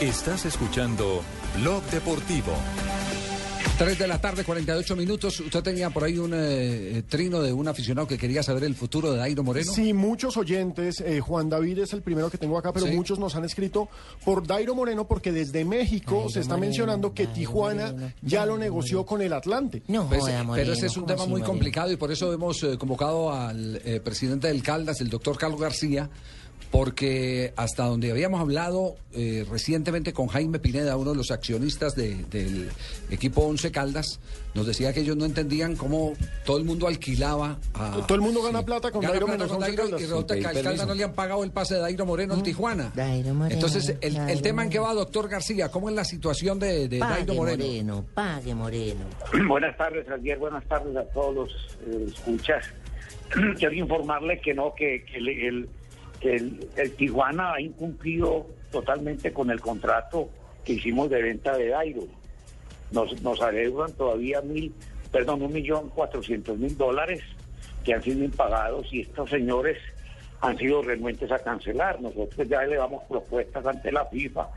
Estás escuchando Blog Deportivo. 3 de la tarde, 48 minutos. Usted tenía por ahí un eh, trino de un aficionado que quería saber el futuro de Dairo Moreno. Sí, muchos oyentes. eh, Juan David es el primero que tengo acá, pero Sí. muchos nos han escrito por Dairo Moreno porque desde México Dairo se está Moreno, mencionando que Dairo Tijuana Moreno, ya lo negoció con el Atlante. No Pues, joda, pero ese es un ¿cómo tema muy Moreno? complicado y por eso hemos eh, convocado al eh, presidente del Caldas, el doctor Carlos García, porque hasta donde habíamos hablado eh, recientemente con Jaime Pineda, uno de los accionistas de- del equipo Once Caldas, nos decía que ellos no entendían cómo todo el mundo alquilaba a... Todo el mundo gana plata con Gana Dairo plata menos con Once Dairo Caldas. y resulta que al Caldas no le han pagado el pase de Dairo Moreno en Tijuana. Dairo Moreno, Entonces, el, tema en qué va, doctor García, ¿cómo es la situación de, de Pague Dairo Moreno? Moreno, pague Moreno. Buenas tardes, Javier. Buenas tardes a todos los eh, escuchas. Quiero informarle que no, que, que el, el- que el- Tijuana ha incumplido totalmente con el contrato que hicimos de venta de Dairo. Nos, nos adeudan todavía mil, perdón, un millón cuatrocientos mil dólares que han sido impagados y estos señores han sido renuentes a cancelar. Nosotros ya elevamos propuestas ante la FIFA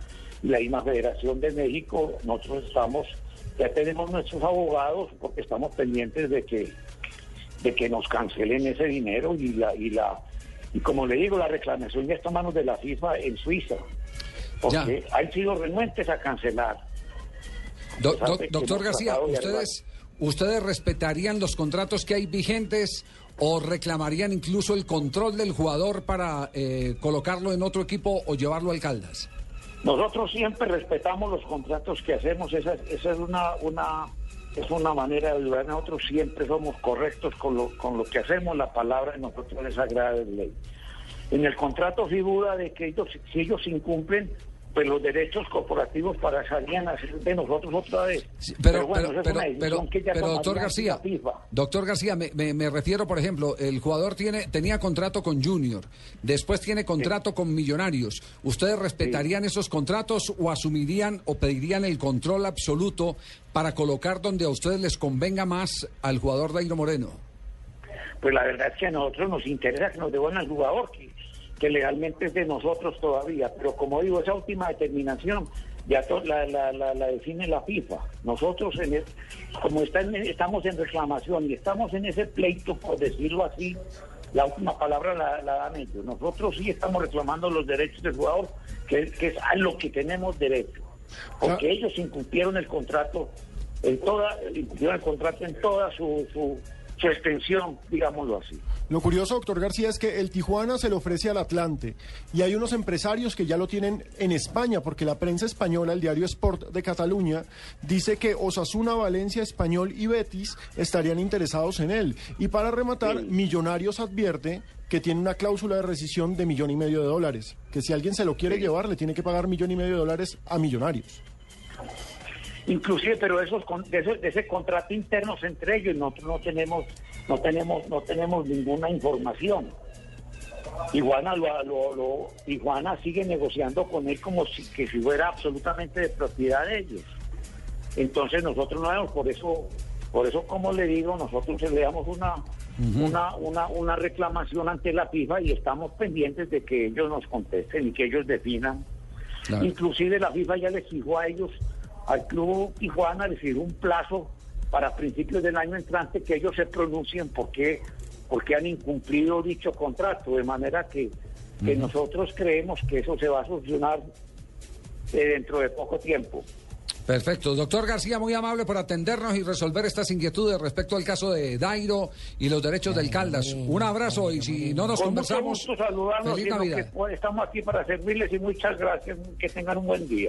y la misma Federación de México. Nosotros estamos, ya tenemos nuestros abogados porque estamos pendientes de que de que nos cancelen ese dinero y la y la y como le digo la reclamación ya está en manos de la FIFA en Suiza porque han sido renuentes a cancelar. Do- do- que doctor García, ¿ustedes, ¿ustedes respetarían los contratos que hay vigentes o reclamarían incluso el control del jugador para eh, colocarlo en otro equipo o llevarlo al Caldas? Nosotros siempre respetamos los contratos que hacemos, esa, esa es una, una es una manera de ayudar. Nosotros siempre somos correctos con lo, con lo que hacemos, la palabra de nosotros es sagrada de ley. En el contrato figura de que ellos, si ellos incumplen, pues los derechos corporativos pasarían a ser de nosotros otra vez. Sí, pero, bueno, pero, esa es pero, una decisión pero, que ya pero, doctor García, doctor García, me, me- me refiero, por ejemplo, el jugador tiene tenía contrato con Junior, después tiene contrato con Millonarios. ¿Ustedes respetarían esos contratos o asumirían o pedirían el control absoluto para colocar donde a ustedes les convenga más al jugador Dairo Moreno? Pues la verdad es que a nosotros nos interesa que nos devuelvan al jugador, que, que legalmente es de nosotros todavía. Pero como digo, esa última determinación ya la, la, la, la define la FIFA. Nosotros, en el- como está en- estamos en reclamación y estamos en ese pleito, por decirlo así, la última palabra la, la dan ellos. Nosotros sí estamos reclamando los derechos del jugador, que, que es a lo que tenemos derecho. Porque Claro. ellos incumplieron el contrato en toda, incumplieron el contrato en toda su, su, su extensión, digámoslo así. Lo curioso, doctor García, es que el Tijuana se le ofrece al Atlante y hay unos empresarios que ya lo tienen en España, porque la prensa española, el diario Sport de Cataluña, dice que Osasuna, Valencia, Español y Betis estarían interesados en él. Y para rematar, Sí. Millonarios advierte que tiene una cláusula de rescisión de millón y medio de dólares, que si alguien se lo quiere llevar, le tiene que pagar millón y medio de dólares a Millonarios. Inclusive, pero esos de ese, de ese contrato internos entre ellos nosotros no tenemos, no tenemos, no tenemos ninguna información. Tijuana lo, lo- lo- Tijuana sigue negociando con él como si que si fuera absolutamente de propiedad de ellos. Entonces nosotros no vemos, por eso, por eso como le digo, nosotros le damos una, una, una, una reclamación ante la FIFA y estamos pendientes de que ellos nos contesten y que ellos definan Claro. Inclusive la FIFA ya les fijó a ellos, al club Tijuana, les fijó un plazo para principios del año entrante que ellos se pronuncien porque, porque han incumplido dicho contrato, de manera que, que nosotros creemos que eso se va a solucionar eh, dentro de poco tiempo. Perfecto. Doctor García, muy amable por atendernos y resolver estas inquietudes respecto al caso de Dairo y los derechos del Caldas. Un abrazo y si no nos Con mucho conversamos, gusto saludarnos feliz Navidad. que estamos aquí para servirles y muchas gracias, que tengan un buen día.